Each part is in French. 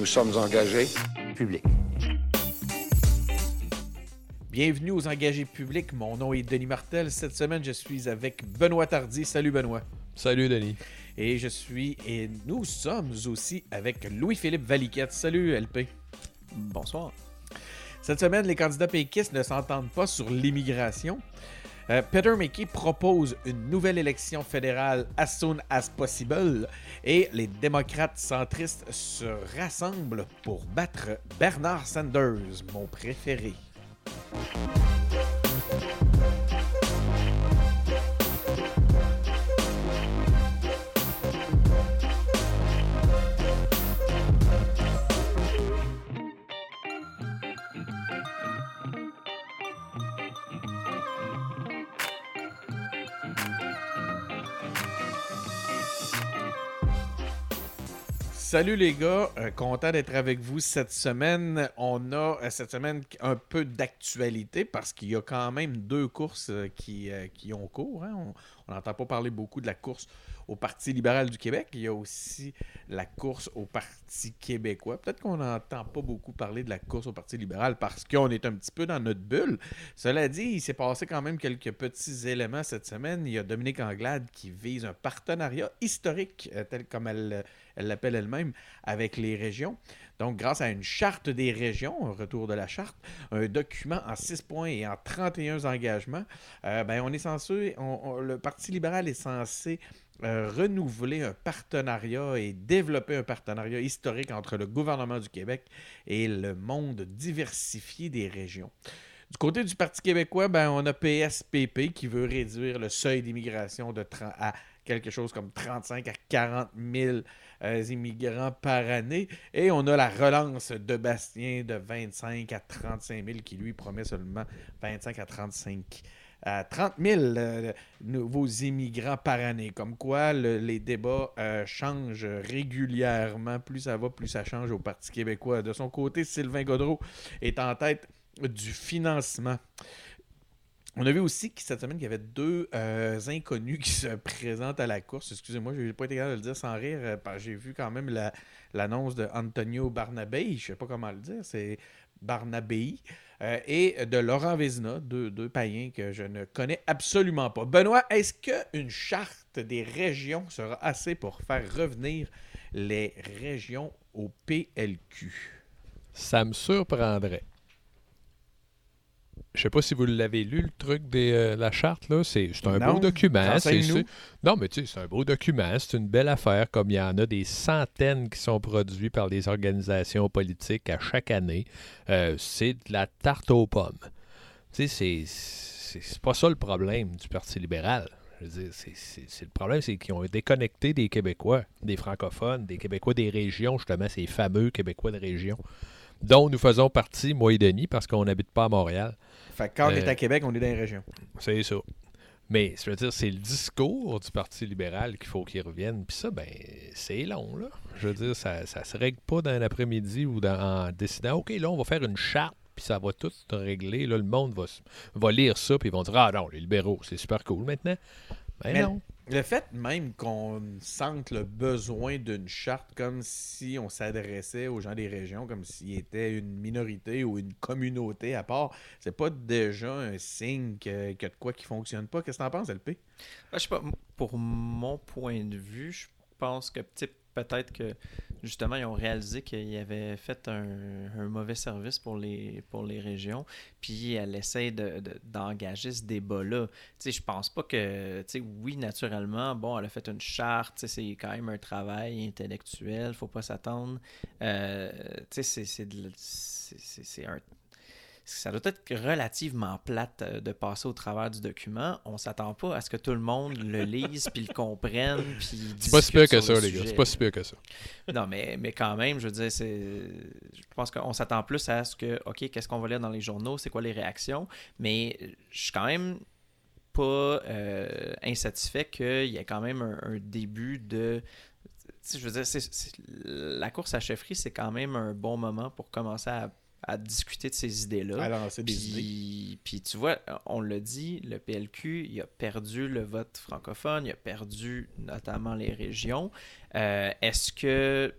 Nous sommes engagés. Public. Bienvenue aux engagés publics. Mon nom est Denis Martel. Cette semaine, je suis avec Benoît Tardy. Salut Benoît. Salut Denis. Et je suis et nous sommes aussi avec Louis-Philippe Valiquette. Salut LP. Bonsoir. Cette semaine, les candidats péquistes ne s'entendent pas sur l'immigration. Euh, Peter McKay propose une nouvelle élection fédérale as soon as possible et les démocrates centristes se rassemblent pour battre Bernard Sanders, mon préféré. Salut les gars, euh, content d'être avec vous cette semaine. On a euh, cette semaine un peu d'actualité parce qu'il y a quand même deux courses euh, qui, ont cours. hein. On n'entend pas parler beaucoup de la course au Parti libéral du Québec. Il y a aussi la course au Parti québécois. Peut-être qu'on n'entend pas beaucoup parler de la course au Parti libéral parce qu'on est un petit peu dans notre bulle. Cela dit, il s'est passé quand même quelques petits éléments cette semaine. Il y a Dominique Anglade qui vise un partenariat historique, tel comme elle elle l'appelle elle-même, avec les régions. Donc, grâce à une charte des régions, un retour de la charte, un document en 6 points et en 31 engagements, euh, ben, on est censé, le Parti libéral est censé euh, renouveler un partenariat et développer un partenariat historique entre le gouvernement du Québec et le monde diversifié des régions. Du côté du Parti québécois, ben, on a PSPP qui veut réduire le seuil d'immigration de 30 à quelque chose comme 35 à 40 000 euh, immigrants par année. Et on a la relance de Bastien de 25 à 35 000 qui lui promet seulement 25 à 35 à 30 000 euh, nouveaux immigrants par année. Comme quoi, le- les débats euh, changent régulièrement. Plus ça va, plus ça change au Parti québécois. De son côté, Sylvain Godreau est en tête du financement. On a vu aussi cette semaine qu'il y avait deux euh, inconnus qui se présentent à la course. Excusez-moi, je n'ai pas été capable de le dire sans rire. euh, J'ai vu quand même la- l'annonce de Antonio Barnabé, je ne sais pas comment le dire, c'est Barnabé, euh, et de Laurent Vézina, deux, deux païens que je ne connais absolument pas. Benoît, est-ce qu'une charte des régions sera assez pour faire revenir les régions au PLQ? Ça me surprendrait. Je sais pas si vous l'avez lu, le truc de euh, la charte, là. C'est un Non. beau document. c'est- Non, mais tu sais, c'est un beau document. C'est une belle affaire, comme il y en a des centaines qui sont produits par des organisations politiques à chaque année. Euh, c'est de la tarte aux pommes. Tu sais, c'est- pas ça le problème du Parti libéral. Je veux dire, le problème, c'est qu'ils ont déconnecté des Québécois, des francophones, des Québécois des régions, justement, ces fameux Québécois de région, dont nous faisons partie, moi et Denis, parce qu'on n'habite pas à Montréal. Fait que quand on est Euh, à Québec, on est dans les régions. C'est ça. Mais, je veux dire, c'est le discours du Parti libéral qu'il faut qu'il revienne. Puis ça, ben, c'est long, là. Je veux dire, ça ne se règle pas dans l'après-midi ou dans- en décidant, OK, là, on va faire une charte, puis ça va tout régler. Là, le monde va, va lire ça, puis ils vont dire, ah non, les libéraux, c'est super cool maintenant. Ben Mais- non. Le fait même qu'on sente le besoin d'une charte comme si on s'adressait aux gens des régions, comme s'ils étaient une minorité ou une communauté à part, c'est pas déjà un signe que, que de quoi qui fonctionne pas. Qu'est-ce que t'en penses, LP? Ben, je sais pas, pour mon point de vue, je pense que peut-être que justement ils ont réalisé qu'ils avaient fait un, mauvais service pour les, pour les régions, puis elle essaie de- de- d'engager ce débat-là. Tu je pense pas que, tu oui, naturellement, bon, elle a fait une charte, c'est quand même un travail intellectuel, faut pas s'attendre. Euh, de c'est un ça doit être relativement plate euh, de passer au travers du document. On s'attend pas à ce que tout le monde le lise puis le comprenne puis C'est pas si pire que ça, le les gars. C'est pas si pire que ça. Non, mais, mais quand même, je veux dire, c'est. Je pense qu'on s'attend plus à ce que, OK, qu'est-ce qu'on va lire dans les journaux, c'est quoi les réactions, mais je suis quand même pas euh, insatisfait qu'il y ait quand même un, un début de. Je veux dire, c'est- c'est- la course à chefferie, c'est quand même un bon moment pour commencer à, à discuter de ces idées-là. Alors, c'est des idées. Puis, puis tu vois, on l'a dit, le PLQ, il a perdu le vote francophone, il a perdu notamment les régions. Euh, Est-ce que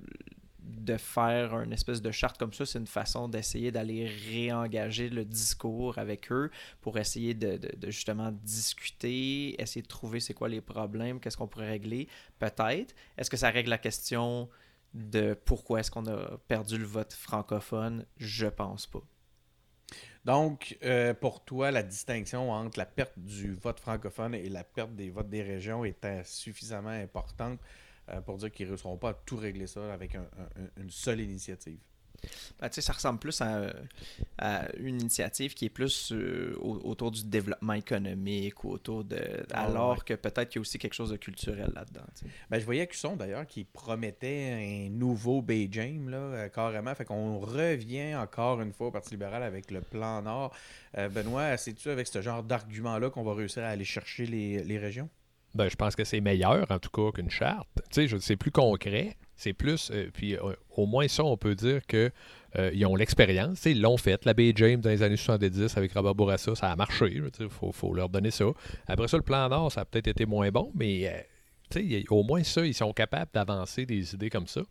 de faire une espèce de charte comme ça, c'est une façon d'essayer d'aller réengager le discours avec eux pour essayer de, justement discuter, essayer de trouver c'est quoi les problèmes, qu'est-ce qu'on pourrait régler, peut-être. Est-ce que ça règle la question de pourquoi est-ce qu'on a perdu le vote francophone? Je pense pas. Donc, euh, pour toi, la distinction entre la perte du vote francophone et la perte des votes des régions est suffisamment importante euh, pour dire qu'ils ne réussiront pas à tout régler ça avec une seule initiative? Ben, ça ressemble plus à, une initiative qui est plus euh, autour du développement économique ou autour de. Ah, alors que peut-être qu'il y a aussi quelque chose de culturel là-dedans. Ben, je voyais Cusson d'ailleurs qui promettait un nouveau Bay James, là, euh, carrément. Fait qu'on revient encore une fois au Parti libéral avec le plan Nord. Benoît, sais-tu avec ce genre d'argument-là qu'on va réussir à aller chercher les, les régions? Ben, je pense que c'est meilleur, en tout cas, qu'une charte. Tu sais, c'est plus concret. C'est plus. Euh, puis euh, au moins ça, on peut dire qu'ils euh, ont l'expérience. Ils l'ont fait. La Bay James dans les années 70 avec Robert Bourassa, ça a marché. Il faut, faut, leur donner ça. Après ça, le plan Nord, ça a peut-être été moins bon, mais au moins ça, ils sont capables d'avancer des idées comme ça.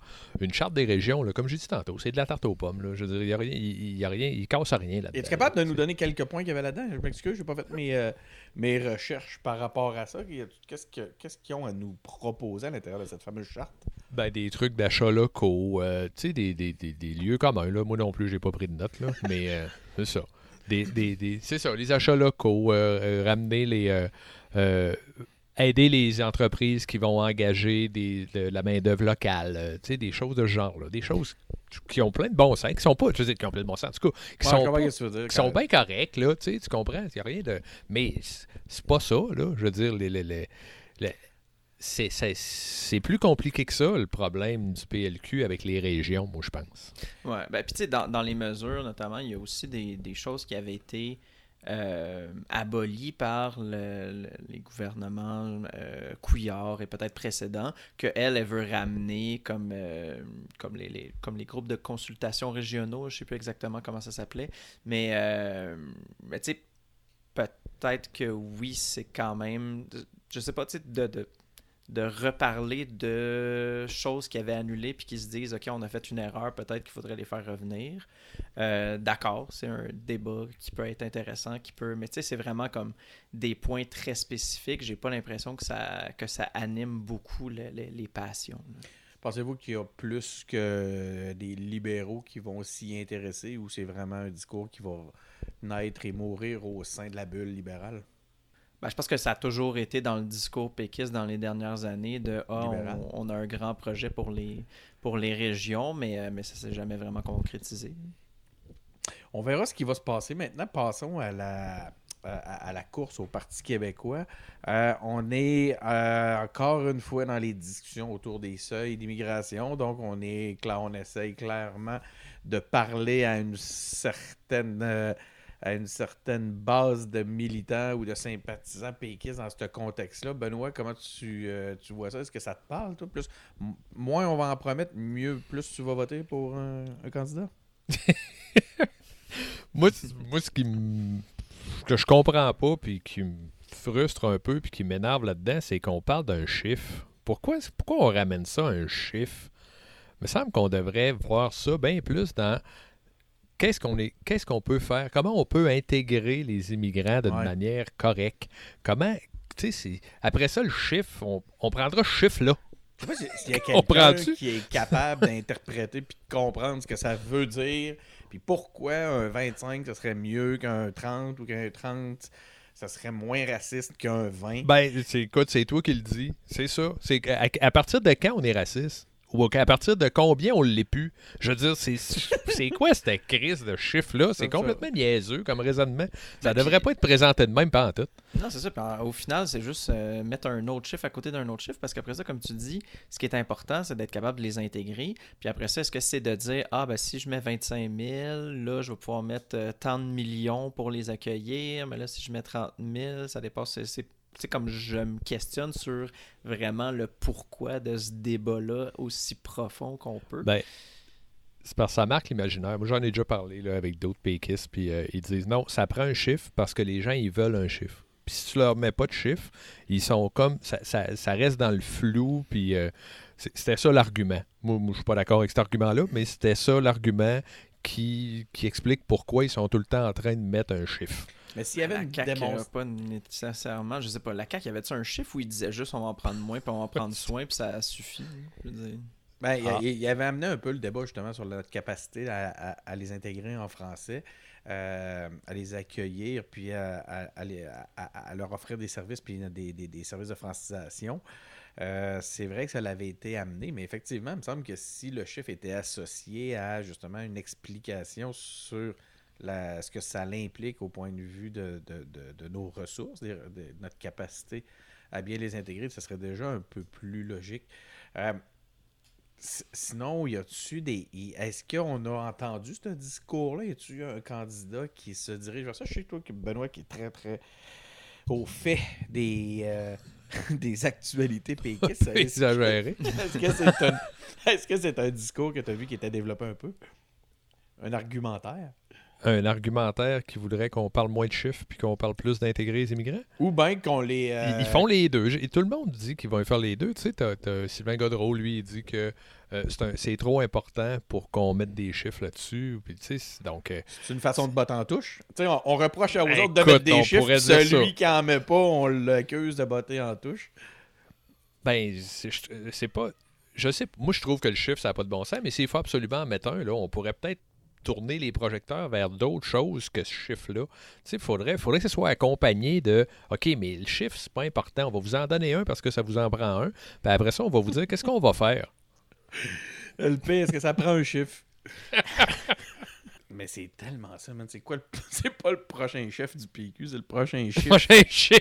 Une charte des régions, là, comme j'ai dit tantôt, c'est de la tarte aux pommes. Là. Je veux dire, il n'y a rien, il, y a rien, il casse rien là-dedans. Es-tu capable de nous donner quelques points qu'il y avait là-dedans? Je m'excuse, je n'ai pas fait mes, euh, mes recherches par rapport à ça. Qu'est-ce qu'ils ont à nous proposer à l'intérieur de cette fameuse charte? Ben, des trucs d'achat locaux, euh, tu sais, des, des, des, des, lieux communs. Là. Moi non plus, j'ai pas pris de notes, là, mais euh, c'est ça. Des, des, c'est ça, les achats locaux, ramener les aider les entreprises qui vont engager des, de, la main-d'œuvre locale, euh, sais, des choses de ce genre, là, des choses qui ont plein de bon sens, qui sont pas, je veux qui ont plein de bon sens, en tout cas, qui sont, qui sont bien corrects, là, tu comprends, il a rien de... Mais c'est pas ça, là, je veux dire, les, les, les, c'est plus compliqué que ça, le problème du PLQ avec les régions, moi, je pense. Oui, ben, puis tu sais, dans, dans, les mesures, notamment, il y a aussi des, des choses qui avaient été euh, aboli par les gouvernements euh, Couillard et peut-être précédents, qu'elle, elle veut ramener comme, euh, comme, les, comme les groupes de consultation régionaux, je ne sais plus exactement comment ça s'appelait, mais, mais tu sais, peut-être que oui, c'est quand même, je sais pas, tu sais, de, de de reparler de choses qui avaient annulé puis qui se disent OK, on a fait une erreur, peut-être qu'il faudrait les faire revenir. Euh, d'accord, c'est un débat qui peut être intéressant, qui peut. Mais tu sais, c'est vraiment comme des points très spécifiques. J'ai pas l'impression que ça, que ça anime beaucoup les passions. Pensez-vous qu'il y a plus que des libéraux qui vont s'y intéresser ou c'est vraiment un discours qui va naître et mourir au sein de la bulle libérale? Ben, je pense que ça a toujours été dans le discours péquiste dans les dernières années de ah, on, a un grand projet pour les, pour les régions, mais, euh, mais ça s'est jamais vraiment concrétisé. On verra ce qui va se passer. Maintenant, passons à la, à, la course au Parti québécois. Euh, on est euh, encore une fois dans les discussions autour des seuils d'immigration. Donc, on est on essaye clairement de parler à une certaine à une certaine base de militants ou de sympathisants péquistes dans ce contexte-là. Benoît, comment tu, euh, tu vois ça? Est-ce que ça te parle, toi? Plus, moins on va en promettre, mieux, plus tu vas voter pour un, candidat? moi, moi, ce qui que je comprends pas, puis qui me frustre un peu, puis qui m'énerve là-dedans, c'est qu'on parle d'un chiffre. Pourquoi, pourquoi on ramène ça à un chiffre? Il me semble qu'on devrait voir ça bien plus dans qu'est-ce qu'on est, qu'est-ce qu'on peut faire? Comment on peut intégrer les immigrants d'une manière correcte? Comment, tu sais, après ça, le chiffre, on, prendra ce chiffre-là. Je sais pas s'il y a quelqu'un qui est capable d'interpréter puis de comprendre ce que ça veut dire, puis pourquoi un 25, ça serait mieux qu'un 30 ou qu'un 30 ça serait moins raciste qu'un 20. Ben, écoute, c'est toi qui le dis. C'est ça. C'est à, partir de quand on est raciste? Ou à partir de combien on l'est plus? Je veux dire, c'est quoi cette crise de chiffres-là? C'est complètement niaiseux comme raisonnement. Ça ben, devrait pas être présenté de même, pas en tout. Non, c'est ça. au final, c'est juste euh, mettre un autre chiffre à côté d'un autre chiffre parce qu'après ça, comme tu dis, ce qui est important, c'est d'être capable de les intégrer. Puis après ça, est-ce que c'est de dire, ah, ben si je mets 25 000, là, je vais pouvoir mettre euh, tant de millions pour les accueillir, mais là, si je mets 30 000, ça dépasse. C'est c'est comme je me questionne sur vraiment le pourquoi de ce débat-là aussi profond qu'on peut. Ben, c'est parce que ça marque l'imaginaire. Moi, j'en ai déjà parlé là, avec d'autres péquistes, puis euh, ils disent non, ça prend un chiffre parce que les gens, ils veulent un chiffre. puis si tu leur mets pas de chiffres, ils sont comme. Ça, ça, ça reste dans le flou, puis euh, c'était ça l'argument. Moi, moi je suis pas d'accord avec cet argument-là, mais c'était ça l'argument qui, qui explique pourquoi ils sont tout le temps en train de mettre un chiffre. Mais s'il y avait la une CAQ, démonstration. pas nécessairement, je sais pas, la CAQ, y avait-tu un chiffre où il disait juste on va en prendre moins, puis on va en prendre soin, puis ça suffit? Je veux dire? Ben, il, Ah. il- il avait amené un peu le débat justement sur notre capacité à, à- à les intégrer en français, euh, à les accueillir, puis à, les- à leur offrir des services, puis des, des- des services de francisation. Euh, c'est vrai que ça l'avait été amené, mais effectivement, il me semble que si le chiffre était associé à justement une explication sur la- ce que ça l'implique au point de vue de, de- de- de nos ressources, de, notre capacité à bien les intégrer, ce serait déjà un peu plus logique. Euh, Sinon, y a-tu des. Est-ce qu'on a entendu ce discours-là? Y a-tu un candidat qui se dirige vers ça? Je sais que toi, que Benoît, qui est très, très au fait des, euh, des actualités péquistes. Est-ce que- Exagéré. Est-ce que c'est un, est-ce que c'est un discours que tu as vu qui était développé un peu? Un argumentaire? Un argumentaire qui voudrait qu'on parle moins de chiffres puis qu'on parle plus d'intégrer les immigrants? Ou bien qu'on les. Ils- euh, Ils font les deux. Et tout le monde dit qu'ils vont faire les deux. Tu sais, Sylvain Godreau, lui, il dit que euh, c'est, trop important pour qu'on mette des chiffres là-dessus. Donc, euh, C'est une façon de botter en touche. On, on reproche aux Écoute, autres de mettre des chiffres, celui ça. qui en met pas, on l'accuse de botter en touche. ben, c'est pas. Je sais, moi, je trouve que le chiffre, ça n'a pas de bon sens, mais s'il faut absolument en mettre un, là, on pourrait peut-être tourner les projecteurs vers d'autres choses que ce chiffre-là. Tu sais, il faudrait, faudrait que ce soit accompagné de OK, mais le chiffre, c'est pas important. On va vous en donner un parce que ça vous en prend un. Puis après ça, on va vous dire qu'est-ce qu'on va faire. Le pire, est-ce que ça prend un chiffre? Mais c'est tellement ça, man. C'est quoi le... C'est pas le prochain chef du PQ, c'est le prochain chiffre. Prochain chiffre.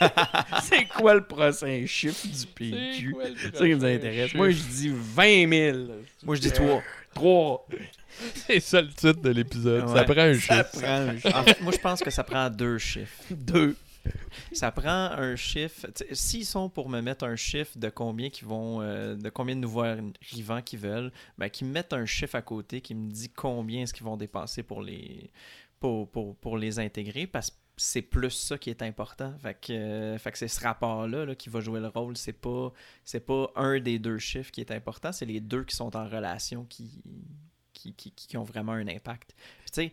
c'est quoi le prochain chiffre du PQ? C'est ça qui nous intéresse. Moi, je dis 20 000. Moi, je dis 3. 3. C'est ça le titre de l'épisode. Ça prend un Ça chiffre. prend un chiffre. En fait, moi, je pense que ça prend deux chiffres. 2. Ça prend un chiffre. S'ils sont pour me mettre un chiffre de combien qui vont, euh, de combien de nouveaux arrivants qu'ils veulent, ben, qu'ils me mettent un chiffre à côté qui me dit combien est-ce qu'ils vont dépenser pour les, pour, pour, pour les intégrer, parce que c'est plus ça qui est important. Fait que, euh, fait que c'est ce rapport-là là, qui va jouer le rôle. C'est pas, c'est pas un des deux chiffres qui est important, c'est les deux qui sont en relation qui, qui, qui, qui ont vraiment un impact. Tu sais,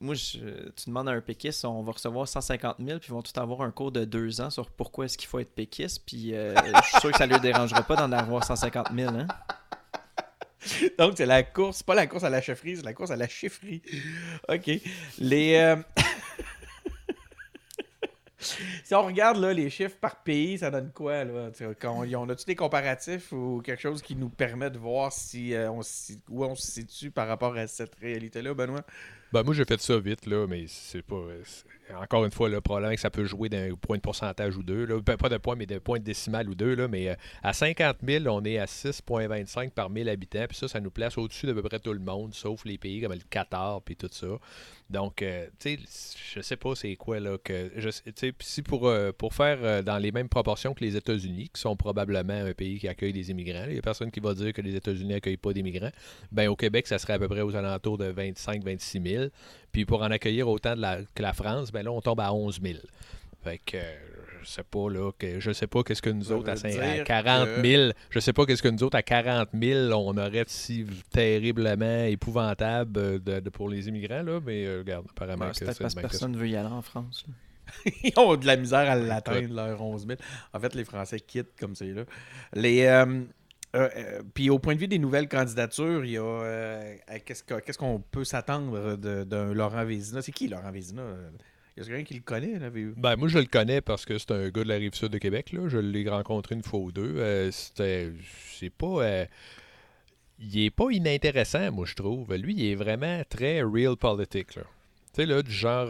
moi, tu demandes à un péquiste, on va recevoir 150 000, puis ils vont tout avoir un cours de deux ans sur pourquoi est-ce qu'il faut être péquiste, puis euh, je suis sûr que ça ne leur dérangera pas d'en avoir 150 000. Hein? Donc, c'est la course, pas la course à la chefferie, c'est la course à la chiffrerie. OK. Les. euh, si on regarde là, les chiffres par pays, ça donne quoi? Là? On, a-tu des comparatifs ou quelque chose qui nous permet de voir si, euh, où on se situe par rapport à cette réalité-là, Benoît? Ben, moi, j'ai fait ça vite, là, mais c'est pas. Encore une fois, le problème, que ça peut jouer d'un point de pourcentage ou deux. Là. Ben, pas de point, mais de point décimal ou deux. Là, mais euh, à 50 000, on est à 6,25 par 1000 habitants. Puis ça, ça nous place au-dessus d'à peu près tout le monde, sauf les pays comme le Qatar puis tout ça. Donc, euh, tu sais, je sais pas c'est quoi, là, que. Je, si pour, euh, pour faire dans les mêmes proportions que les États-Unis, qui sont probablement un pays qui accueille des immigrants, il y a personne qui va dire que les États-Unis n'accueillent pas d'immigrants. Ben, au Québec, ça serait à peu près aux alentours de 25-26 000. Puis pour en accueillir autant de la- que la France, ben là, on tombe à 11 000. Fait que euh, je sais pas, là, que je sais pas qu'est-ce que nous autres à, veut cin- à dire 40 que- 000, je sais pas qu'est-ce que nous autres à 40 000, on aurait si terriblement épouvantable euh, de, de- pour les immigrants, là, mais euh, regarde, apparemment Ben, que c'est peut-être parce que personne ne veut y aller en France. là. Ils ont de la misère à l'atteindre, leur 11 000. En fait, les Français quittent comme c'est là. Les, euh, euh, euh, puis au point de vue des nouvelles candidatures, il y a euh, qu'est-ce que- qu'est-ce qu'on peut s'attendre d'un Laurent Vézina? C'est qui Laurent Vézina? Y a quelqu'un qui le connaît là? Ben, moi, je le connais parce que c'est un gars de la rive sud de Québec. Là. Je l'ai rencontré une fois ou deux. C'était. C'est pas. il est pas inintéressant, moi, je trouve. Lui, il est vraiment très real politique. Tu sais, là, du genre.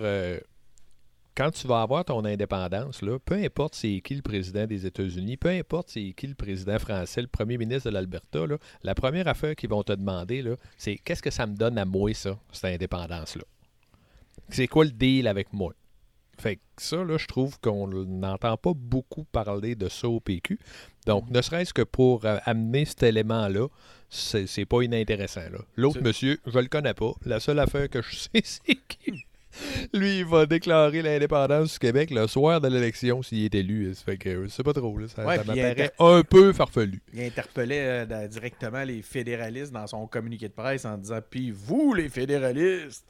Quand tu vas avoir ton indépendance, là, peu importe c'est qui le président des États-Unis, peu importe c'est qui le président français, le premier ministre de l'Alberta, la première affaire qu'ils vont te demander, c'est qu'est-ce que ça me donne à moi, ça, cette indépendance-là? C'est quoi le deal avec moi? Fait que ça, là, je trouve qu'on n'entend pas beaucoup parler de ça au PQ. Donc, ne serait-ce que pour euh, amener cet élément-là, c'est pas inintéressant. L'autre monsieur, je le connais pas. La seule affaire que je sais, c'est qu'il Lui, il va déclarer l'indépendance du Québec le soir de l'élection s'il est élu. Ça fait que c'est pas trop. Là. Ça, Ouais, ça un peu farfelu. Il interpellait euh, directement les fédéralistes dans son communiqué de presse en disant Puis vous, les fédéralistes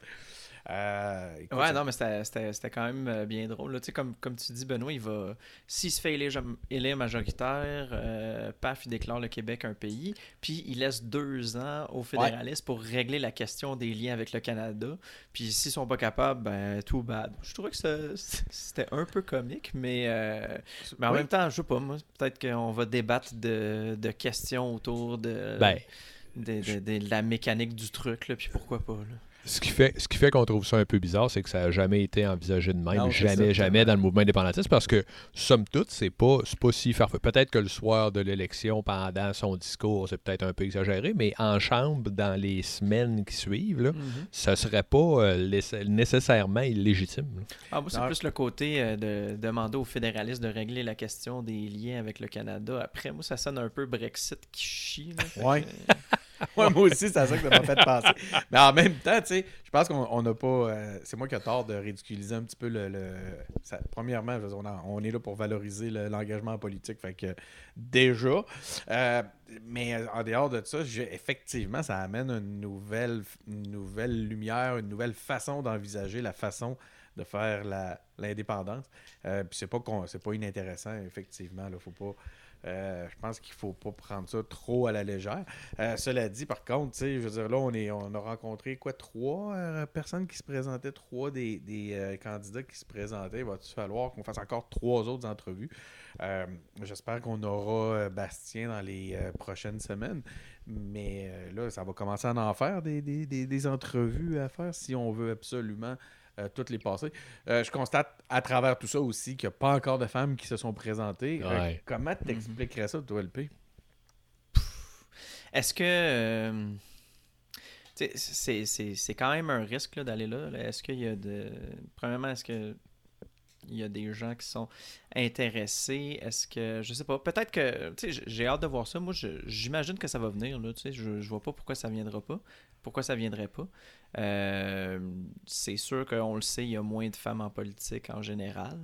Euh, écoute, Ouais, non, mais c'était- quand même euh, bien drôle. là. Tu sais, Comme, comme tu dis, Benoît, il va. S'il se fait élire, élire majoritaire, euh, paf, il déclare le Québec un pays. Puis il laisse deux ans aux fédéralistes pour régler la question des liens avec le Canada. Puis s'ils sont pas capables, ben, tout bad. Je trouvais que c'était un peu comique, mais, euh, mais en Oui. même temps, je sais pas, moi, peut-être qu'on va débattre de, de questions autour de, Ben, de, de- de la mécanique du truc, là, puis pourquoi pas. Là. Ce qui fait, ce qui fait qu'on trouve ça un peu bizarre, c'est que ça n'a jamais été envisagé de même. Non, jamais, ça. jamais dans le mouvement indépendantiste, parce que, somme toute, c'est pas, c'est pas si farfelu. Peut-être que le soir de l'élection, pendant son discours, c'est peut-être un peu exagéré, mais en chambre, dans les semaines qui suivent, là, ça serait pas euh, nécessairement illégitime. Ah, moi, c'est plus le côté euh, de demander aux fédéralistes de régler la question des liens avec le Canada. Après, moi, ça sonne un peu Brexit qui chie. là. Ouais. que, Moi aussi, c'est ça que ça m'a fait penser. Mais en même temps, tu sais, je pense qu'on on n'a pas. euh, c'est moi qui ai tort de ridiculiser un petit peu le. premièrement, on, on est là pour valoriser le- l'engagement politique. Fait que déjà. euh, mais euh, en dehors de ça, effectivement, ça amène une nouvelle, nouvelle lumière, une nouvelle façon d'envisager la façon de faire l'indépendance. Puis c'est pas, pas inintéressant, effectivement. Il faut pas. Euh, je pense qu'il faut pas prendre ça trop à la légère. Euh, cela dit, par contre, je veux dire, là, on, est, on a rencontré quoi, trois euh, personnes qui se présentaient, trois des, des, candidats qui se présentaient. Il va-tu falloir qu'on fasse encore trois autres entrevues? J'espère qu'on aura Bastien dans les prochaines semaines. Mais là, ça va commencer à en faire des, des, des- entrevues à faire si on veut absolument toutes les passer. Euh, je constate à travers tout ça aussi qu'il n'y a pas encore de femmes qui se sont présentées. Euh, Ouais. comment t'expliquerais ça, toi, LP? Est-ce que. euh, c'est- c'est c'est quand même un risque là, d'aller là. là. Est-ce qu'il y a de. Premièrement, est-ce que. Il y a des gens qui sont intéressés? Est-ce que. Je sais pas. Peut-être que. Tu sais, j'ai hâte de voir ça. Moi, je- j'imagine que ça va venir. Là, tu sais, je, je vois pas pourquoi ça viendra pas. Pourquoi ça viendrait pas. Euh, c'est sûr qu'on le sait, il y a moins de femmes en politique en général.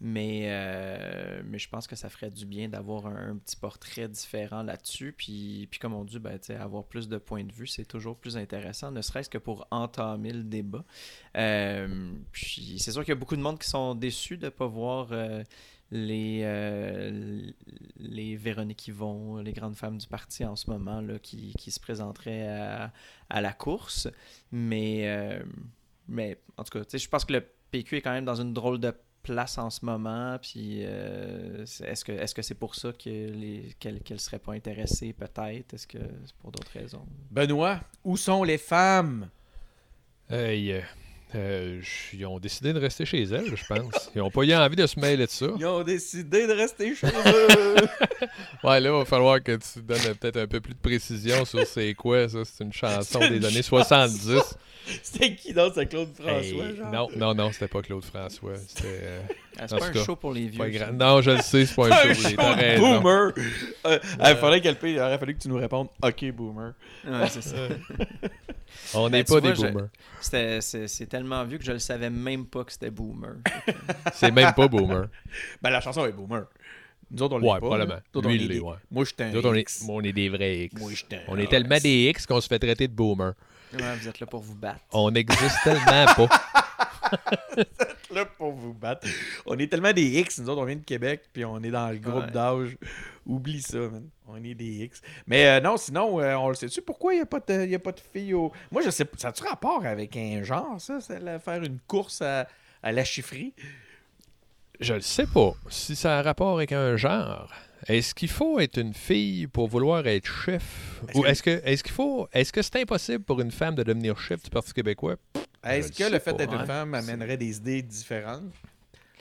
Mais, euh, mais je pense que ça ferait du bien d'avoir un, petit portrait différent là-dessus. Puis, puis comme on dit, ben, avoir plus de points de vue, c'est toujours plus intéressant, ne serait-ce que pour entamer le débat. Euh, puis c'est sûr qu'il y a beaucoup de monde qui sont déçus de ne pas voir les, euh, les Véronique Yvon, les grandes femmes du parti en ce moment, là, qui, qui se présenteraient à, à la course. Mais, euh, mais en tout cas, tu sais, je pense que le PQ est quand même dans une drôle de place en ce moment. Puis euh, est-ce que est-ce que c'est pour ça que les qu'elle qu'elle serait pas intéressée peut-être? Est-ce que c'est pour d'autres raisons? Benoît, où sont les femmes? Hey, euh, ils ont décidé de rester chez elles, je pense. Ils n'ont pas eu envie de se mêler de ça. Ils ont décidé de rester chez eux. Ouais, là, il va falloir que tu donnes peut-être un peu plus de précision sur c'est quoi, ça. C'est une chanson des années 70. C'était qui dans ce Claude François, Hey, genre? non, non, non, c'était pas Claude François. C'était. euh, Ah, C'est pas un cas, show pour les vieux. pas ça. grand- Non, je le sais, c'est pas un Un show. show de boomer. Euh, Il faudrait qu'elle paye, il aurait fallu que tu nous répondes OK, boomer. Ouais, c'est ça. On Ben, n'est pas vois, des je- boomers. C'était- C'est c'est tellement vieux que je le savais même pas que c'était Boomer. C'est même pas boomer. Ben, la chanson est boomer. Nous autres, on l'est Ouais, pas. probablement. là. Nous autres, Lui, on il est l'est, des- ouais. Moi, je suis un Nous autres, on est, X. on est des vrais X. Moi, On est tellement des X qu'on se fait traiter de boomer. Ouais, vous êtes là pour vous battre? On n'existe tellement pas. là pour vous battre. On est tellement des X, nous autres, on vient de Québec, puis on est dans le groupe Ouais. d'âge. Oublie ça, man. On est des X. Mais euh, non, sinon, euh, on le sait-tu, pourquoi il n'y a, pas de- y a pas de filles au... Moi, je sais pas, ça a-tu rapport avec un genre, ça, faire une course à, à la chifferie? Je le sais pas si ça a rapport avec un genre. Est-ce qu'il faut être une fille pour vouloir être chef? Est-ce Ou que- est-ce que est-ce qu'il faut est-ce que c'est impossible pour une femme de devenir chef du Parti québécois? Est-ce le que le fait pas, d'être une femme amènerait des idées différentes?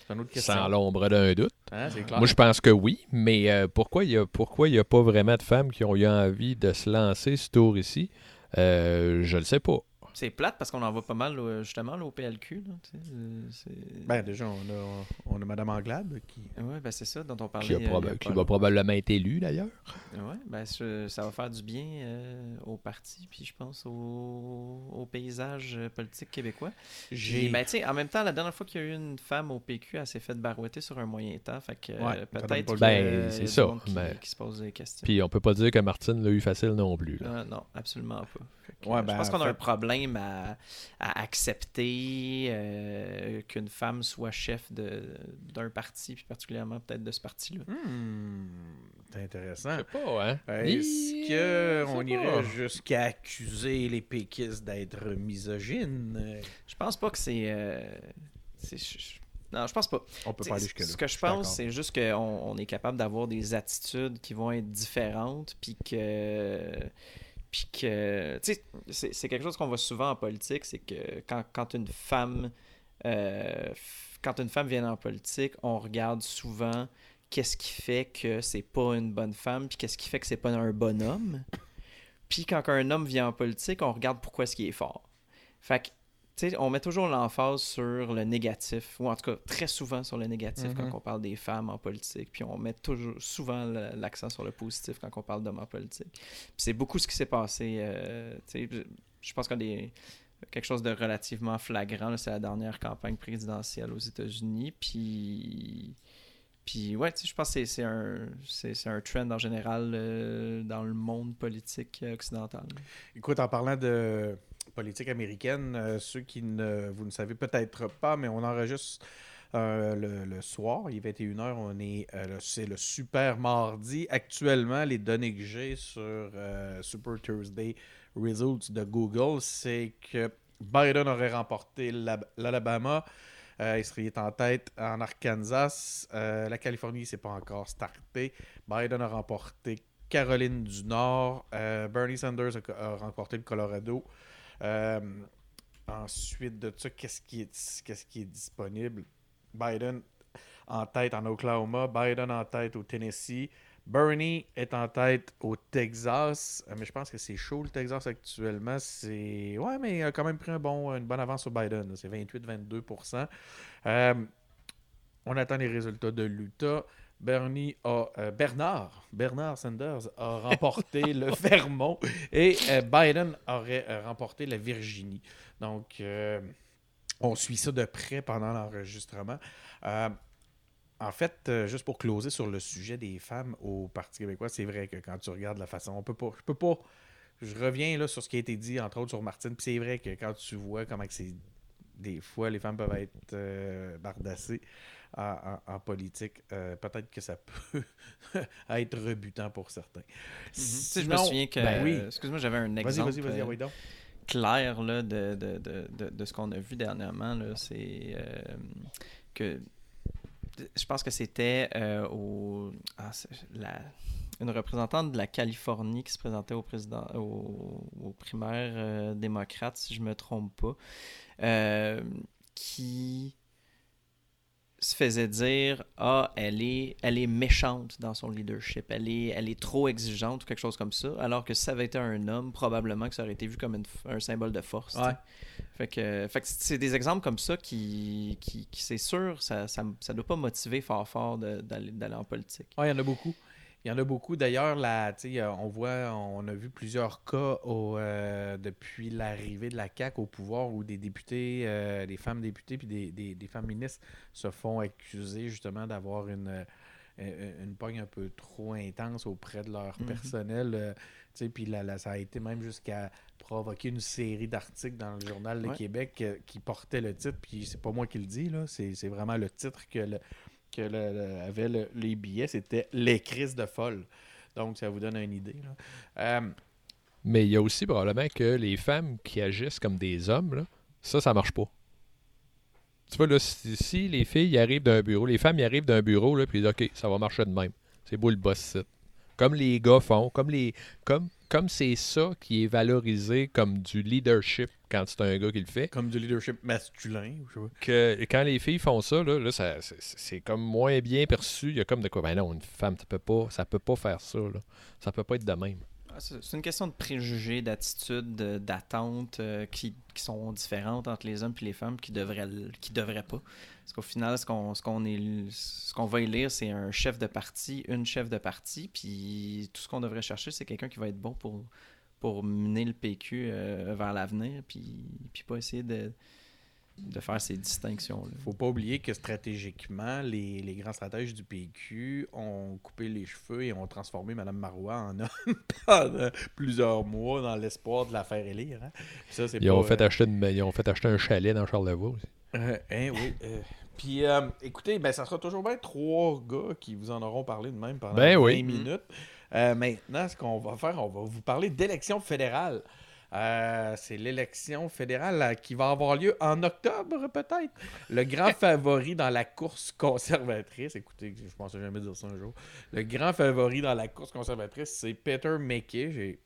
C'est une autre question. Sans l'ombre d'un doute. Hein, c'est clair. Moi, je pense que oui, mais euh, pourquoi il n'y a, pourquoi il y a pas vraiment de femmes qui ont eu envie de se lancer ce tour ici? Euh, je le sais pas. C'est plate parce qu'on en voit pas mal, là, justement, là, au PLQ. Là, euh, Ben, déjà, on a, on a Mme Anglade qui. Ouais, ben c'est ça dont on parlait. Qui, a euh, proba- qui va probablement être élu, d'ailleurs. Ouais, ben ça va faire du bien euh, au parti, puis je pense au, au paysage politique québécois. J'ai. Ben, tu sais, en même temps, la dernière fois qu'il y a eu une femme au PQ, elle s'est fait barouetter sur un moyen temps. Fait que Ouais, peut-être Ben, c'est y a du ça, Qui, mais- qui se pose des questions. Puis on peut pas dire que Martine l'a eu facile non plus. là. Euh, non, absolument pas. Ouais, euh, ben, je pense en qu'on a fait- un problème à, à accepter euh, qu'une femme soit chef d'un parti, puis particulièrement peut-être de ce parti-là. Hmm, c'est intéressant. Je sais pas, hein? Est-ce Je qu'on irait jusqu'à accuser les péquistes d'être misogynes? Je pense pas que c'est. euh, c'est- je- je- non, je pense pas. On peut pas aller jusque-là. Ce que je pense, c'est juste qu'on on est capable d'avoir des attitudes qui vont être différentes, puis que. Puis que. Tu sais, c'est quelque chose qu'on voit souvent en politique, c'est que quand, quand une femme. euh, quand une femme vient en politique, on regarde souvent qu'est-ce qui fait que c'est pas une bonne femme, puis qu'est-ce qui fait que c'est pas un bon homme. Puis quand un homme vient en politique, on regarde pourquoi est-ce qu'il est fort. Fait que on met toujours l'emphase sur le négatif, ou en tout cas très souvent sur le négatif Mhm. quand on parle des femmes en politique, puis on met toujours souvent l'accent sur le positif quand on parle d'hommes en politique. Puis c'est beaucoup ce qui s'est passé. euh, je- pense qu'on est quelque chose de relativement flagrant, c'est la dernière campagne présidentielle aux États-Unis, puis. Puis ouais, je pense que un, c'est un trend en général euh, dans le monde politique euh, occidental. Écoute, en parlant de politique américaine, euh, ceux qui ne vous ne savez peut-être pas, mais on enregistre euh, le, soir, il est 21h, on est euh, c'est le super mardi. Actuellement, les données que j'ai sur euh, Super Tuesday Results de Google, c'est que Biden aurait remporté l'Ab- l'Alabama. Il serait en tête en Arkansas. La Californie, c'est pas encore starté. Biden a remporté Caroline du Nord. Bernie Sanders a remporté le Colorado. Euh, ensuite de ça, qu'est-ce qui, est, qu'est-ce qui est disponible? Biden en tête en Oklahoma. Biden en tête au Tennessee. Bernie est en tête au Texas. Euh, mais je pense que c'est chaud le Texas actuellement. C'est. Ouais, mais il a quand même pris une bonne avance sur Biden. C'est 28-22%. Euh, on attend les résultats de l'Utah. Bernie a, euh, Bernard, Bernard Sanders a remporté le Vermont et euh, Biden aurait euh, remporté la Virginie. Donc, euh, on suit ça de près pendant l'enregistrement. En fait, juste pour closer sur le sujet des femmes au Parti québécois, c'est vrai que quand tu regardes la façon, on peut pas, je peux pas, je reviens là sur ce qui a été dit, entre autres sur Martine, puis c'est vrai que quand tu vois comment c'est, des fois, les femmes peuvent être bardassées en, en- en politique, euh, peut-être que ça peut être rebutant pour certains. Sais, je me souviens que. Ben oui. euh, Excuse-moi, j'avais un exemple. vas-y, vas-y, euh, ah oui, donc. clair là, de, de, de, de, ce qu'on a vu dernièrement. là, C'est euh, que je pense que c'était euh, au, ah, la- une représentante de la Californie qui se présentait au président au, aux primaires euh, démocrates, si je me trompe pas, euh, qui se faisait dire ah elle est elle est méchante dans son leadership elle est elle est trop exigeante ou quelque chose comme ça alors que si ça avait été un homme probablement que ça aurait été vu comme une un symbole de force. Ouais. fait que fait que c'est des exemples comme ça qui qui, qui, c'est sûr ça, ça ça doit pas motiver fort fort d'aller en politique Ouais, il y en a beaucoup. Il y en a beaucoup. D'ailleurs, là, tu sais, euh, on voit, on a vu plusieurs cas au, euh, depuis l'arrivée de la CAQ au pouvoir où des députés, euh, des femmes députées puis des, des, des femmes ministres se font accuser justement d'avoir une, une pogne un peu trop intense auprès de leur Mhm. personnel. euh, puis là, là, ça a été même jusqu'à provoquer une série d'articles dans le Journal de Ouais. Québec qui portait le titre, puis c'est pas moi qui le dis, là, c'est c'est vraiment le titre que le, avait le- les billets, c'était Les crises de folle. Donc, ça vous donne une idée. Euh, Mais il y a aussi probablement que les femmes qui agissent comme des hommes, là, ça, ça marche pas. Tu vois, là, si, les filles arrivent d'un bureau, les femmes y arrivent d'un bureau, là, puis OK, ça va marcher de même. C'est beau le boss site. Comme les gars font, comme les comme comme c'est ça qui est valorisé comme du leadership quand c'est un gars qui le fait, comme du leadership masculin. ou je sais pas. que quand les filles font ça, là, là, ça- c'est- c'est comme moins bien perçu. Il y a comme de quoi, ben non, une femme, ça peut pas, ça peut pas faire ça. Là. Ça peut pas être de même. C'est une question de préjugés, d'attitudes, d'attentes euh, qui, qui, sont différentes entre les hommes et les femmes qui devraient, qui devraient pas. Parce qu'au final, ce qu'on ce qu'on ce qu'on va élire, c'est un chef de parti, une chef de parti, puis tout ce qu'on devrait chercher, c'est quelqu'un qui va être bon pour, pour mener le PQ euh, vers l'avenir, puis, puis pas essayer de de faire ces distinctions-là. faut pas oublier que stratégiquement, les, les, grands stratèges du PQ ont coupé les cheveux et ont transformé Mme Marois en homme pendant plusieurs mois dans l'espoir de la faire élire. Hein. Ça, ils, ont fait euh, acheter ils ont fait acheter un chalet dans Charlevoix aussi. Euh, hein, oui. Euh, puis, euh, écoutez, ben, ça sera toujours bien trois gars qui vous en auront parlé de même pendant ben 20 minutes. maintenant, ce qu'on va faire, on va vous parler d'élections fédérales. Euh, c'est l'élection fédérale qui va avoir lieu en octobre, peut-être. Le grand favori dans la course conservatrice, écoutez, je pensais jamais dire ça un jour. Le grand favori dans la course conservatrice, c'est Peter McKay. J'ai.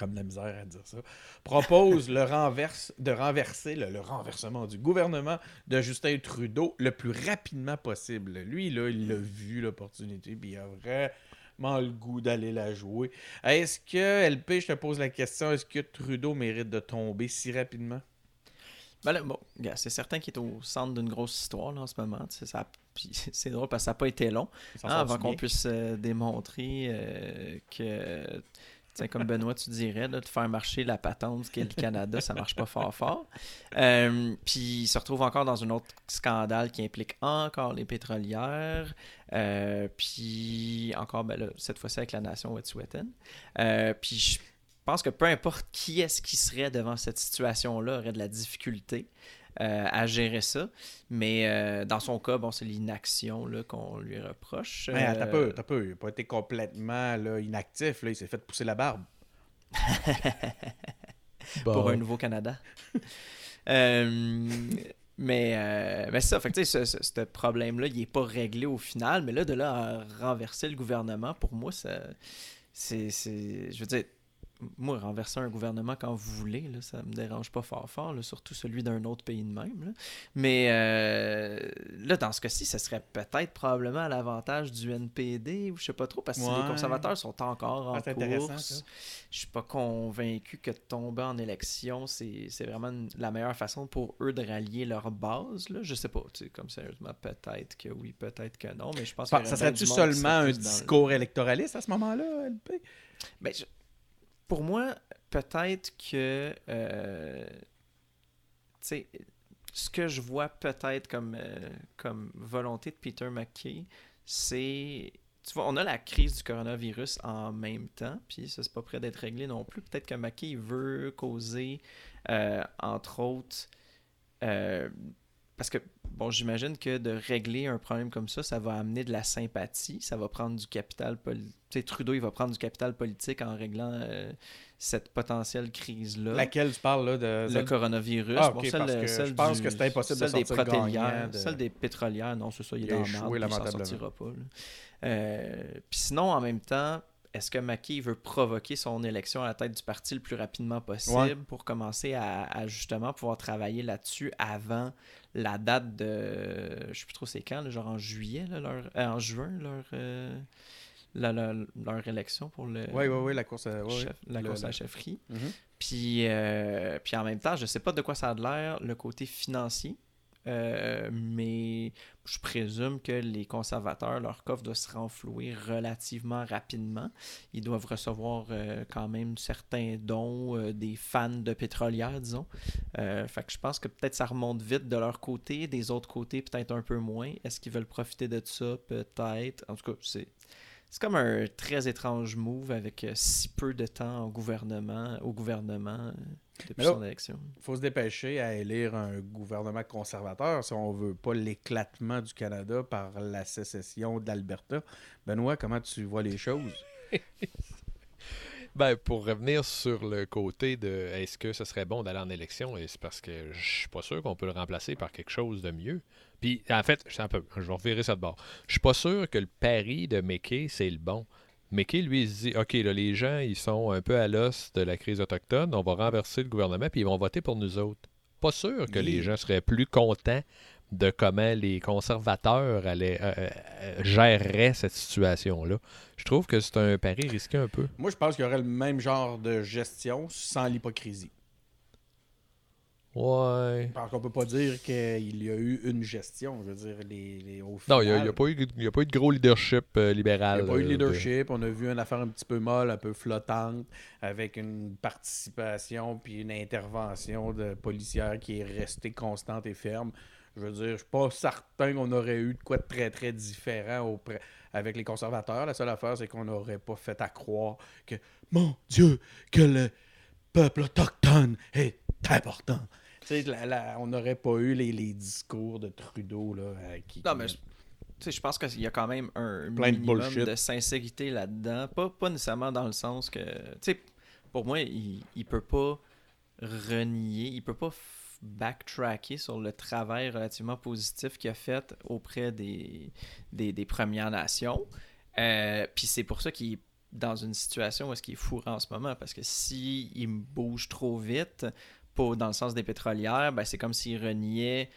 Comme la misère à dire ça, propose le renverse, de renverser le, renversement du gouvernement de Justin Trudeau le plus rapidement possible. Lui, là, il a vu l'opportunité, puis il a vraiment le goût d'aller la jouer. Est-ce que, LP, je te pose la question, est-ce que Trudeau mérite de tomber si rapidement? Ben bon, c'est certain qu'il est au centre d'une grosse histoire en ce moment. C'est drôle parce que ça n'a pas été long hein, avant qu'on puisse euh, démontrer euh, que comme Benoît, tu dirais, de faire marcher la patente qu'est le Canada, ça marche pas fort fort. Euh, puis il se retrouve encore dans un autre scandale qui implique encore les pétrolières. Euh, puis encore, ben cette fois-ci avec la nation Wet'suwet'en. Euh, puis je pense que peu importe qui est-ce qui serait devant cette situation-là aurait de la difficulté. Euh, à gérer ça. Mais euh, dans son cas, bon, c'est l'inaction qu'on lui reproche. Mais t'as peu, t'as peu. Il n'a pas été complètement là, inactif. Là. Il s'est fait pousser la barbe. Pour un nouveau Canada. Euh, mais, mais ça, fait ce, ce, problème-là, il n'est pas réglé au final. Mais là, de là à renverser le gouvernement, pour moi, ça, c'est, je veux dire, moi, renverser un gouvernement quand vous voulez, là, ça me dérange pas fort fort, surtout celui d'un autre pays de même. Mais euh, là, dans ce cas-ci, ce serait peut-être probablement à l'avantage du NPD, ou je sais pas trop, parce que les conservateurs sont encore en ah, course. Je suis pas convaincu que de tomber en élection, c'est vraiment la meilleure façon pour eux de rallier leur base. Là. Je sais pas, comme sérieusement, peut-être que oui, peut-être que non, mais je pense que... Ça serait-tu seulement un discours électoraliste à ce moment-là, LP? Ben, pour moi, peut-être que. Euh, tu sais, ce que je vois peut-être comme, euh, comme volonté de Peter McKay, c'est. Tu vois, on a la crise du coronavirus en même temps, puis ça, c'est pas prêt d'être réglé non plus. Peut-être que McKay veut causer, euh, entre autres, parce que, bon, j'imagine que de régler un problème comme ça, ça va amener de la sympathie, ça va prendre du capital politique. Trudeau, il va prendre du capital politique en réglant euh, cette potentielle crise-là. Laquelle tu parles, là, de... Le coronavirus. Ah, bon, celle, je pense que c'est impossible de sortir des. Celle des pétrolières, non, c'est ça, il est dans le il sortira pas. Euh, puis sinon, en même temps, est-ce que Mackey veut provoquer son élection à la tête du parti le plus rapidement possible pour commencer à, justement pouvoir travailler là-dessus avant la date de. Je sais plus trop c'est quand, genre en juillet, leur, euh, en juin, leur. Euh, leur élection pour le oui, oui, oui, la course à, la course à la chefferie. Mhm. puis, euh, puis en même temps, je sais pas de quoi ça a l'air le côté financier. Euh, mais je présume que les conservateurs, leur coffre doit se renflouer relativement rapidement. Ils doivent recevoir euh, quand même certains dons euh, des fans de pétrolières, disons. fait que je pense que peut-être ça remonte vite de leur côté, des autres côtés peut-être un peu moins. Est-ce qu'ils veulent profiter de ça? Peut-être. En tout cas, c'est c'est comme un très étrange move avec euh, si peu de temps au gouvernement, au gouvernement euh, depuis son élection. Il faut se dépêcher à élire un gouvernement conservateur si on veut pas l'éclatement du Canada par la sécession d'Alberta. Benoît, comment tu vois les choses? Ben, pour revenir sur le côté de est-ce que ce serait bon d'aller en élection, c'est parce que je suis pas sûr qu'on peut le remplacer par quelque chose de mieux. Puis, en fait, je, peu, je vais revirer ça de bord. Je suis pas sûr que le pari de Mickey, c'est le bon. Mickey, lui, il se dit OK, là, les gens, ils sont un peu à l'os de la crise autochtone, on va renverser le gouvernement, puis ils vont voter pour nous autres. Pas sûr que les gens seraient plus contents de comment les conservateurs allaient, euh, euh, géreraient cette situation-là. Je trouve que c'est un pari risqué un peu. Moi, je pense qu'il y aurait le même genre de gestion sans l'hypocrisie. Ouais. Parce qu'on peut pas dire qu'il y a eu une gestion. Je veux dire, les, les- au Non, il n'y a, il y a pas eu il y a pas eu de gros leadership euh, Il libéral. n'y a pas eu de leadership. On a vu une affaire un petit peu molle, un peu flottante, avec une participation puis une intervention de policière qui est restée constante et ferme. Je veux dire, je suis pas certain qu'on aurait eu de quoi de très très différent auprès- avec les conservateurs. La seule affaire, c'est qu'on n'aurait pas fait à croire que, mon Dieu, que le peuple autochtone est important. Tu sais, la- la- on n'aurait pas eu les, les discours de Trudeau là, euh, qui. Non, mais je- tu sais, je pense qu'il y a quand même un Plein de minimum bullshit. de sincérité là-dedans. Pas, pas nécessairement dans le sens que. Tu sais, pour moi, il, il peut pas renier, il peut pas backtracker sur le travail relativement positif qu'il a fait auprès des, des, Premières Nations. Euh, Puis c'est pour ça qu'il est dans une situation où est-ce qu'il est fourré en ce moment. Parce que s'il il bouge trop vite, dans le sens des pétrolières, ben c'est comme s'il reniait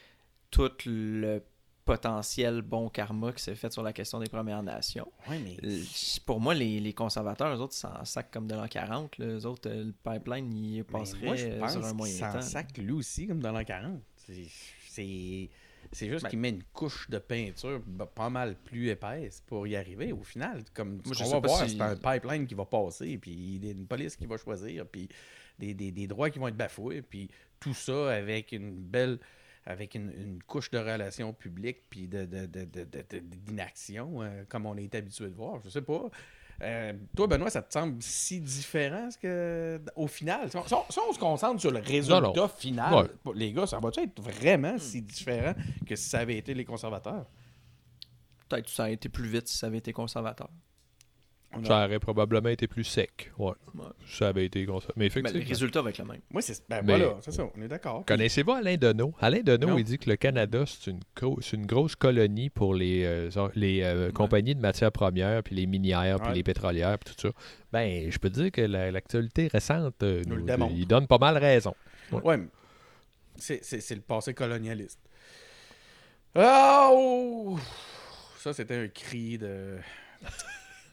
tout le potentiel bon karma qui s'est fait sur la question des Premières Nations. Ouais, mais- Euh, Pour moi, les, les conservateurs, eux autres, ils s'en sacent comme de l'an 40. là. Eux autres, euh, le pipeline, il passerait moi, je euh, pense sur un moyen temps. sac lui aussi, comme dans l'an 40. C'est- juste Ben- qu'il met une couche de peinture pas mal plus épaisse pour y arriver au final. Comme Moi, sais va pas voir, si- c'est un pipeline qui va passer, puis une police qui va choisir, puis des, des- des droits qui vont être bafoués, puis tout ça avec une belle avec une, une couche de relations publiques puis de, de- de- de- de- de- d'inaction, euh, comme on est habitué de voir. Je sais pas. Euh, toi, Benoît, ça te semble si différent ce que, au final? Si on, si se concentre sur le résultat Non, non. final, Ouais. les gars, ça va-tu être vraiment si différent que si ça avait été les conservateurs? Peut-être que ça a été plus vite si ça avait été conservateur. A- Ça aurait probablement été plus sec. Ouais. Ouais. Ça avait été comme ça. Mais Mais effectivement. le résultat va être le même. Moi, c'est ben, Mais- voilà, c'est ça, on est d'accord. Connaissez-vous Alain Deneau? Alain Deneau, Non. il dit que le Canada, c'est une, une grosse colonie pour les, euh, les euh, compagnies de matières premières, puis les minières, puis Ouais. les pétrolières, puis tout ça. Ben, je peux te dire que la- l'actualité récente, euh, Nous il donne pas mal raison. Ouais, mais c'est, le passé colonialiste. Oh! Ça, c'était un cri de.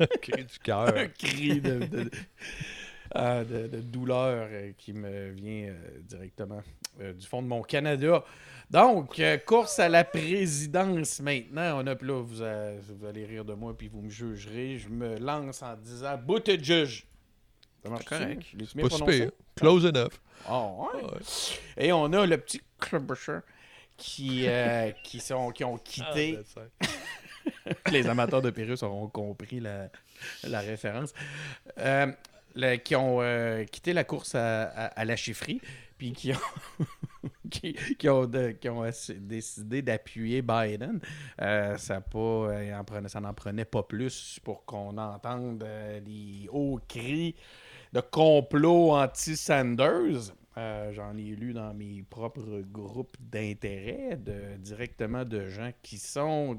Cri du cœur. un cri de, de, ah, de- de douleur euh, qui me vient euh, directement euh, du fond de mon Canada. Donc, course à la présidence maintenant. On a, là, vous, a- vous allez rire de moi puis vous me jugerez. Je me lance en disant Buttigieg. Ça marche correct. Pas. Close enough. Ah, ouais. Ouais. Et on a le petit Klobuchar qui, euh, qui, sont, qui ont quitté. les amateurs de Pérus auront compris la, référence. Euh, qui ont euh, quitté la course à, la chefferie, puis qui ont, qui, ont, décidé d'appuyer Biden. Euh, ça, ça n'en prenait pas plus pour qu'on entende des hauts cris de complot anti-Sanders. Euh, J'en ai lu dans mes propres groupes d'intérêt, de, directement de gens qui sont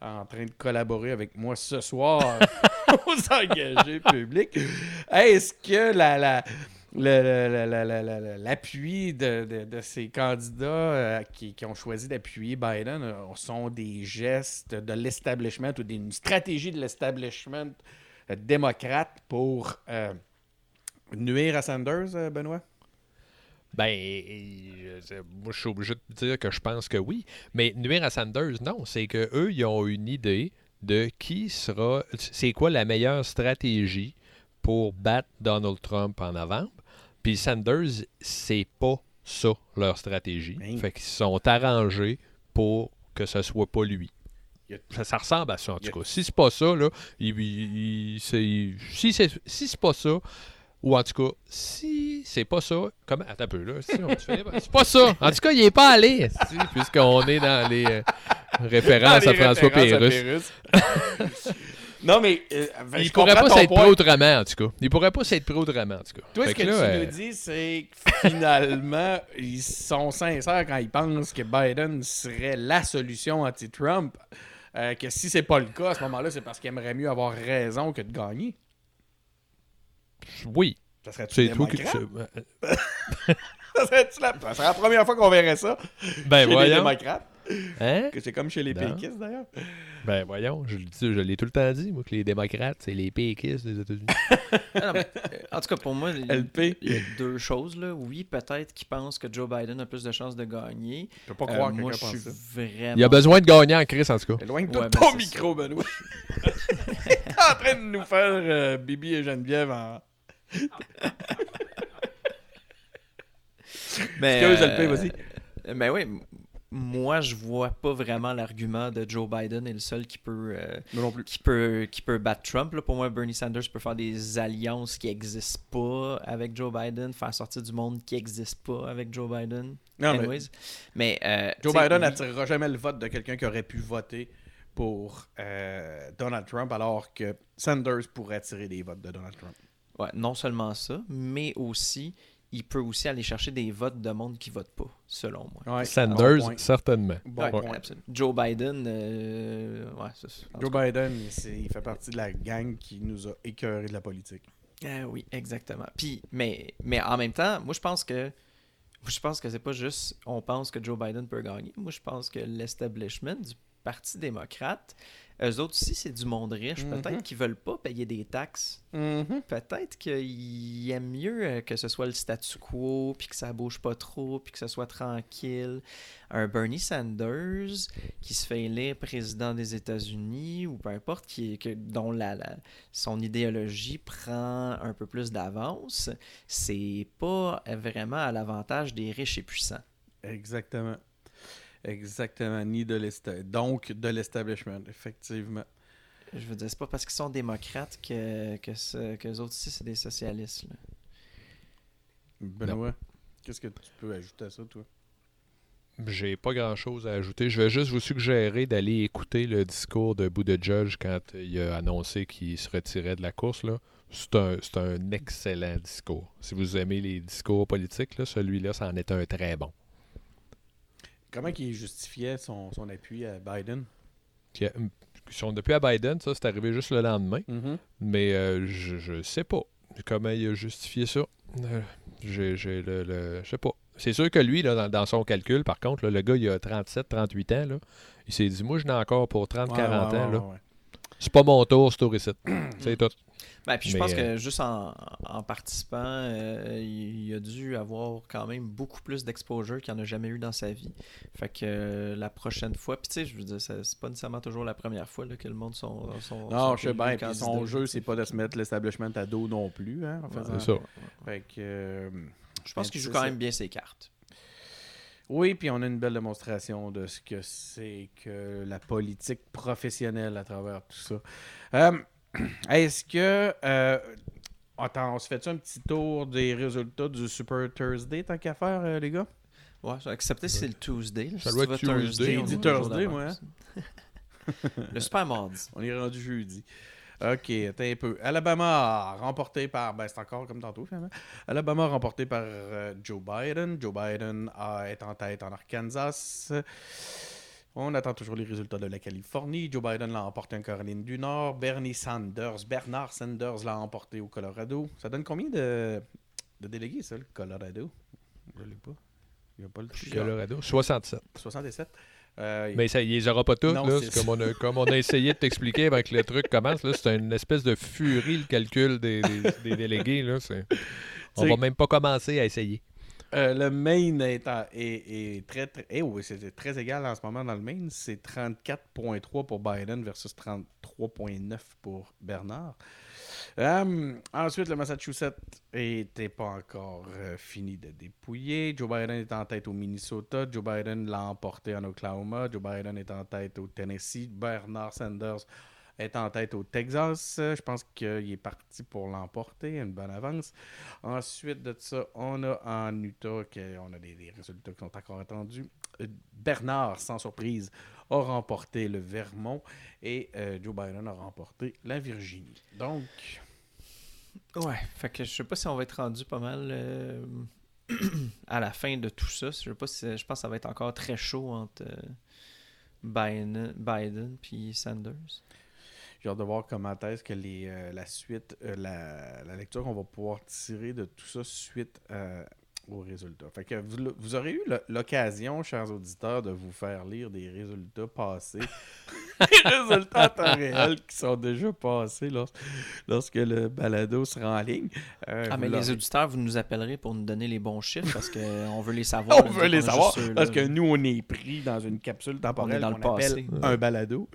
en train de collaborer avec moi ce soir aux engagés publics. Est-ce que la, la, l'appui de, de- de ces candidats euh, qui, qui ont choisi d'appuyer Biden euh, sont des gestes de l'establishment ou d'une stratégie de l'establishment euh, démocrate pour nuire à Sanders, Benoît? Ben, moi, je suis obligé de dire que je pense que oui. Mais nuire à Sanders, non. C'est que eux, ils ont une idée de qui sera. C'est quoi la meilleure stratégie pour battre Donald Trump en novembre. Puis Sanders, c'est pas ça leur stratégie. Hein. Fait qu'ils se sont arrangés pour que ce soit pas lui. Ça, ça ressemble à ça, en tout cas. Si c'est pas ça, là, il- il- il- c'est- si c'est si c'est pas ça, ou en tout cas, si c'est pas ça, comment Attends un peu là, si c'est pas ça. En tout cas, il est pas allé, si, puisqu'on est dans les euh, références Dans à les François à Pérusse. Pérusse. non, mais euh, ben, Il pourrait pas s'être pris autrement, en tout cas. Il pourrait pas s'être pris autrement, en tout cas. Toi, Fait ce que, que là, tu euh, nous dis, c'est que finalement, ils sont sincères quand ils pensent que Biden serait la solution anti-Trump. Euh, que si c'est pas le cas, à ce moment-là, c'est parce qu'il aimerait mieux avoir raison que de gagner. Oui. Ça serait C'est démocrate? tu- ça la... ça serait la première fois qu'on verrait ça Ben chez les démocrates. Hein? Que c'est comme chez les Non. péquistes, d'ailleurs. Ben voyons, je, le dis- je l'ai tout le temps dit, moi, que les démocrates, c'est les péquistes des États-Unis. Ah euh, en tout cas, pour moi, il LP. il y a deux choses. Là. Oui, peut-être qu'ils pensent que Joe Biden a plus de chances de gagner. Je peux pas Euh, croire que moi, je pense suis ça. vraiment. Il a besoin de gagner en crise, en tout cas. Éloigne-toi Ouais, de ben, ton micro, Benoît. T'es en train de nous faire euh, Bibi et Geneviève en... Mais, euh, vas-y. Mais oui, moi, je vois pas vraiment l'argument de Joe Biden est le seul qui peut, euh, Moi non plus. qui peut, qui peut battre Trump. Là, pour moi, Bernie Sanders peut faire des alliances qui n'existent pas avec Joe Biden, faire sortir du monde qui n'existe pas avec Joe Biden. Non, mais Anyways. Mais, euh, Joe Biden n'attirera jamais le vote de quelqu'un qui aurait pu voter pour euh, Donald Trump, alors que Sanders pourrait attirer des votes de Donald Trump. Ouais, non seulement ça, mais aussi, il peut aussi aller chercher des votes de monde qui vote pas, selon moi. Ouais, Sanders, bon certainement. Bon Ouais, point. absolument. Joe Biden, euh, ouais, ça, Joe. Biden, c'est- il fait partie de la gang qui nous a écœuré de la politique. Euh, oui, exactement. Puis, mais, mais en même temps, moi je pense que je pense que c'est pas juste on pense que Joe Biden peut gagner. Moi je pense que l'establishment du Parti démocrate, eux autres aussi, c'est du monde riche. Mhm. Peut-être qu'ils veulent pas payer des taxes. Peut-être qu'ils aiment mieux euh, que ce soit le statu quo, puis que ça bouge pas trop, puis que ce soit tranquille. Un Bernie Sanders qui se fait élire président des États-Unis, ou peu importe, qui, que, dont la, la- son idéologie prend un peu plus d'avance, c'est pas vraiment à l'avantage des riches et puissants. Exactement. Exactement. Ni de l'esta- Donc, de l'establishment, effectivement. Je veux dire, c'est pas parce qu'ils sont démocrates que, que, ce- que les autres ici, c'est des socialistes. là. Benoît, qu'est-ce que tu peux ajouter à ça, toi? J'ai pas grand chose à ajouter. Je vais juste vous suggérer d'aller écouter le discours de Buttigieg quand il a annoncé qu'il se retirait de la course. là. C'est un, c'est un excellent discours. Si vous aimez les discours politiques, là, celui-là, c'en est un très bon. Comment il justifiait son, son appui à Biden? Qui a- Ils sont depuis à Biden, ça, c'est arrivé juste le lendemain. Mhm. Mais euh, je, je sais pas comment il a justifié ça. Euh, j'ai, le, le- Je sais pas. C'est sûr que lui, là, dans, dans son calcul, par contre, là, le gars, il a 37, 38 ans. Là, il s'est dit, moi, je n'ai encore pour 30, Ouais, 40 ouais, ans. ouais, ouais. C'est pas mon tour, c'est tour ici. C'est tout. Ben, puis je Mais, pense euh, que juste en, en participant, euh, il, il a dû avoir quand même beaucoup plus d'exposure qu'il n'en a jamais eu dans sa vie. Fait que euh, la prochaine fois, puis tu sais, je veux dire, c'est pas nécessairement toujours la première fois là, que le monde sont. sont Non, je sais bien. Puis son jeu, c'est pas de se mettre l'establishment à dos non plus. Hein, en Ouais, faisant- C'est ça. Fait que, euh, Je pense qu'il joue quand ça. même bien ses cartes. Oui, puis on a une belle démonstration de ce que c'est que la politique professionnelle à travers tout ça. Est-ce que. euh, attends, on se fait un petit tour des résultats du Super Thursday, tant qu'à faire, euh, les gars? Ouais, excepté si c'est le Tuesday. là. Ça Si doit être Tuesday. dit Thursday, d'avance. le super mardi. On est rendu jeudi. OK, attends un peu. Alabama remporté par. Ben, c'est encore comme tantôt, finalement. Alabama remporté par euh, Joe Biden. Joe Biden est en tête en Arkansas. On attend toujours les résultats de la Californie. Joe Biden l'a emporté en Caroline du Nord. Bernie Sanders, Bernard Sanders l'a emporté au Colorado. Ça donne combien de, de délégués, ça, le Colorado? Je l'ai pas. Il n'y a pas le Colorado, 67. 67. Euh, Mais ça, il les aura pas toutes. Non, là. c'est C'est comme, on a, comme on a essayé de t'expliquer avant que le truc commence. là, C'est une espèce de furie, le calcul des, des- des délégués. Là. C'est- On va même pas commencer à essayer. Euh, le Maine est, eh très égal en ce moment dans le Maine. C'est 34,3 pour Biden versus 33,9 pour Bernard. Euh, ensuite, le Massachusetts n'était pas encore euh, fini de dépouiller. Joe Biden est en tête au Minnesota. Joe Biden l'a emporté en Oklahoma. Joe Biden est en tête au Tennessee. Bernard Sanders est en tête au Texas. Je pense qu'il est parti pour l'emporter, une bonne avance. Ensuite de ça, on a en Utah, on a des, résultats qui sont encore attendus. Euh, Bernard, sans surprise, a remporté le Vermont et euh, Joe Biden a remporté la Virginie. Donc, Ouais, fait que je sais pas si on va être rendu pas mal euh, à la fin de tout ça. Je sais pas si je pense que ça va être encore très chaud entre Biden, Biden puis Sanders. J'ai hâte de voir comment est-ce que les, euh, la suite, euh, la, la lecture qu'on va pouvoir tirer de tout ça suite euh, aux résultats. Fait que vous, vous aurez eu l'occasion, chers auditeurs, de vous faire lire des résultats passés. des résultats en temps réel qui sont déjà passés lors- lorsque le balado sera en ligne. Euh, Ah, mais les auditeurs, vous nous appellerez pour nous donner les bons chiffres parce qu'on veut les savoir. On veut les savoir parce que nous, on est pris dans une capsule temporelle dans le qu'on appelle passé. un balado.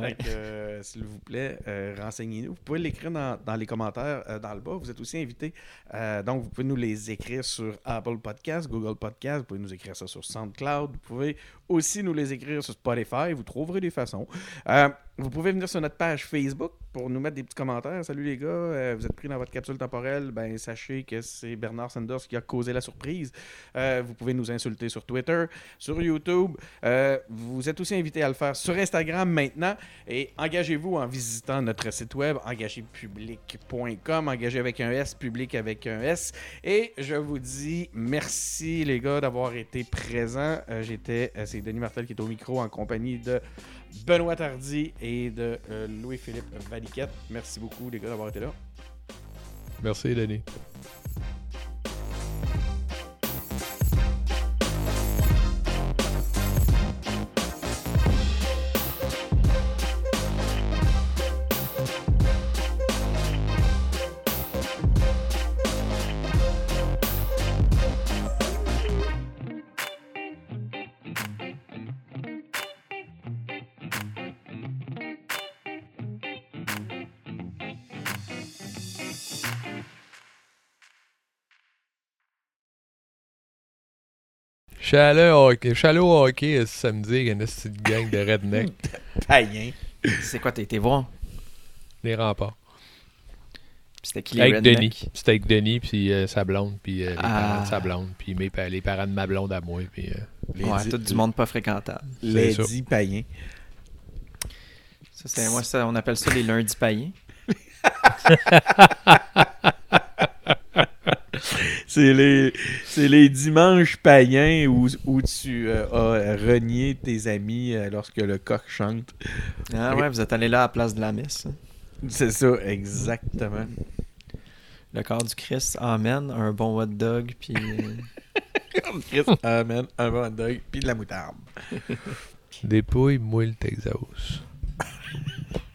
Ouais. Euh, s'il vous plaît, euh, renseignez-nous. Vous pouvez l'écrire dans, dans les commentaires euh, dans le bas. Vous êtes aussi invité. Euh, donc, vous pouvez nous les écrire sur Apple Podcast, Google Podcast. Vous pouvez nous écrire ça sur SoundCloud. Vous pouvez aussi nous les écrire sur Spotify. Vous trouverez des façons. Euh, vous pouvez venir sur notre page Facebook pour nous mettre des petits commentaires. Salut les gars, euh, vous êtes pris dans votre capsule temporelle. Ben, sachez que c'est Bernard Sanders qui a causé la surprise. Euh, vous pouvez nous insulter sur Twitter, sur YouTube. Vous êtes aussi invité à le faire sur Instagram maintenant. Et engagez-vous en visitant notre site web, engagépublic.com, engagé avec un S, public avec un S. Et je vous dis merci les gars d'avoir été présents. J'étais, c'est Denis Martel qui est au micro en compagnie de Benoît Tardy et de euh, Louis-Philippe Valiquette. Merci beaucoup les gars d'avoir été là. Merci, Denis. Je suis allé au hockey, au hockey euh, ce samedi avec une petite gang de redneck, Païen. C'est quoi, t'as été voir? les remparts. Puis C'était qui les Avec rednecks? Denis. C'était avec Denis, puis euh, sa blonde, puis euh, les Ah. parents de sa blonde, puis mes les parents de ma blonde à moi. Puis, euh, Les Ouais, dix- tout du monde pas fréquentable. Les dix païens. Ça, c'est, moi, ça, on appelle ça les lundis païens. C'est les, c'est les dimanches païens où, où tu euh, as renié tes amis euh, lorsque le coq chante. Ah ouais, vous êtes allé là à la place de la messe. hein. C'est ça, exactement. Le corps du Christ, amen, un bon hot dog, puis... euh, Chris amène un bon hot dog puis de la moutarde. Dépouille, moule, Texas.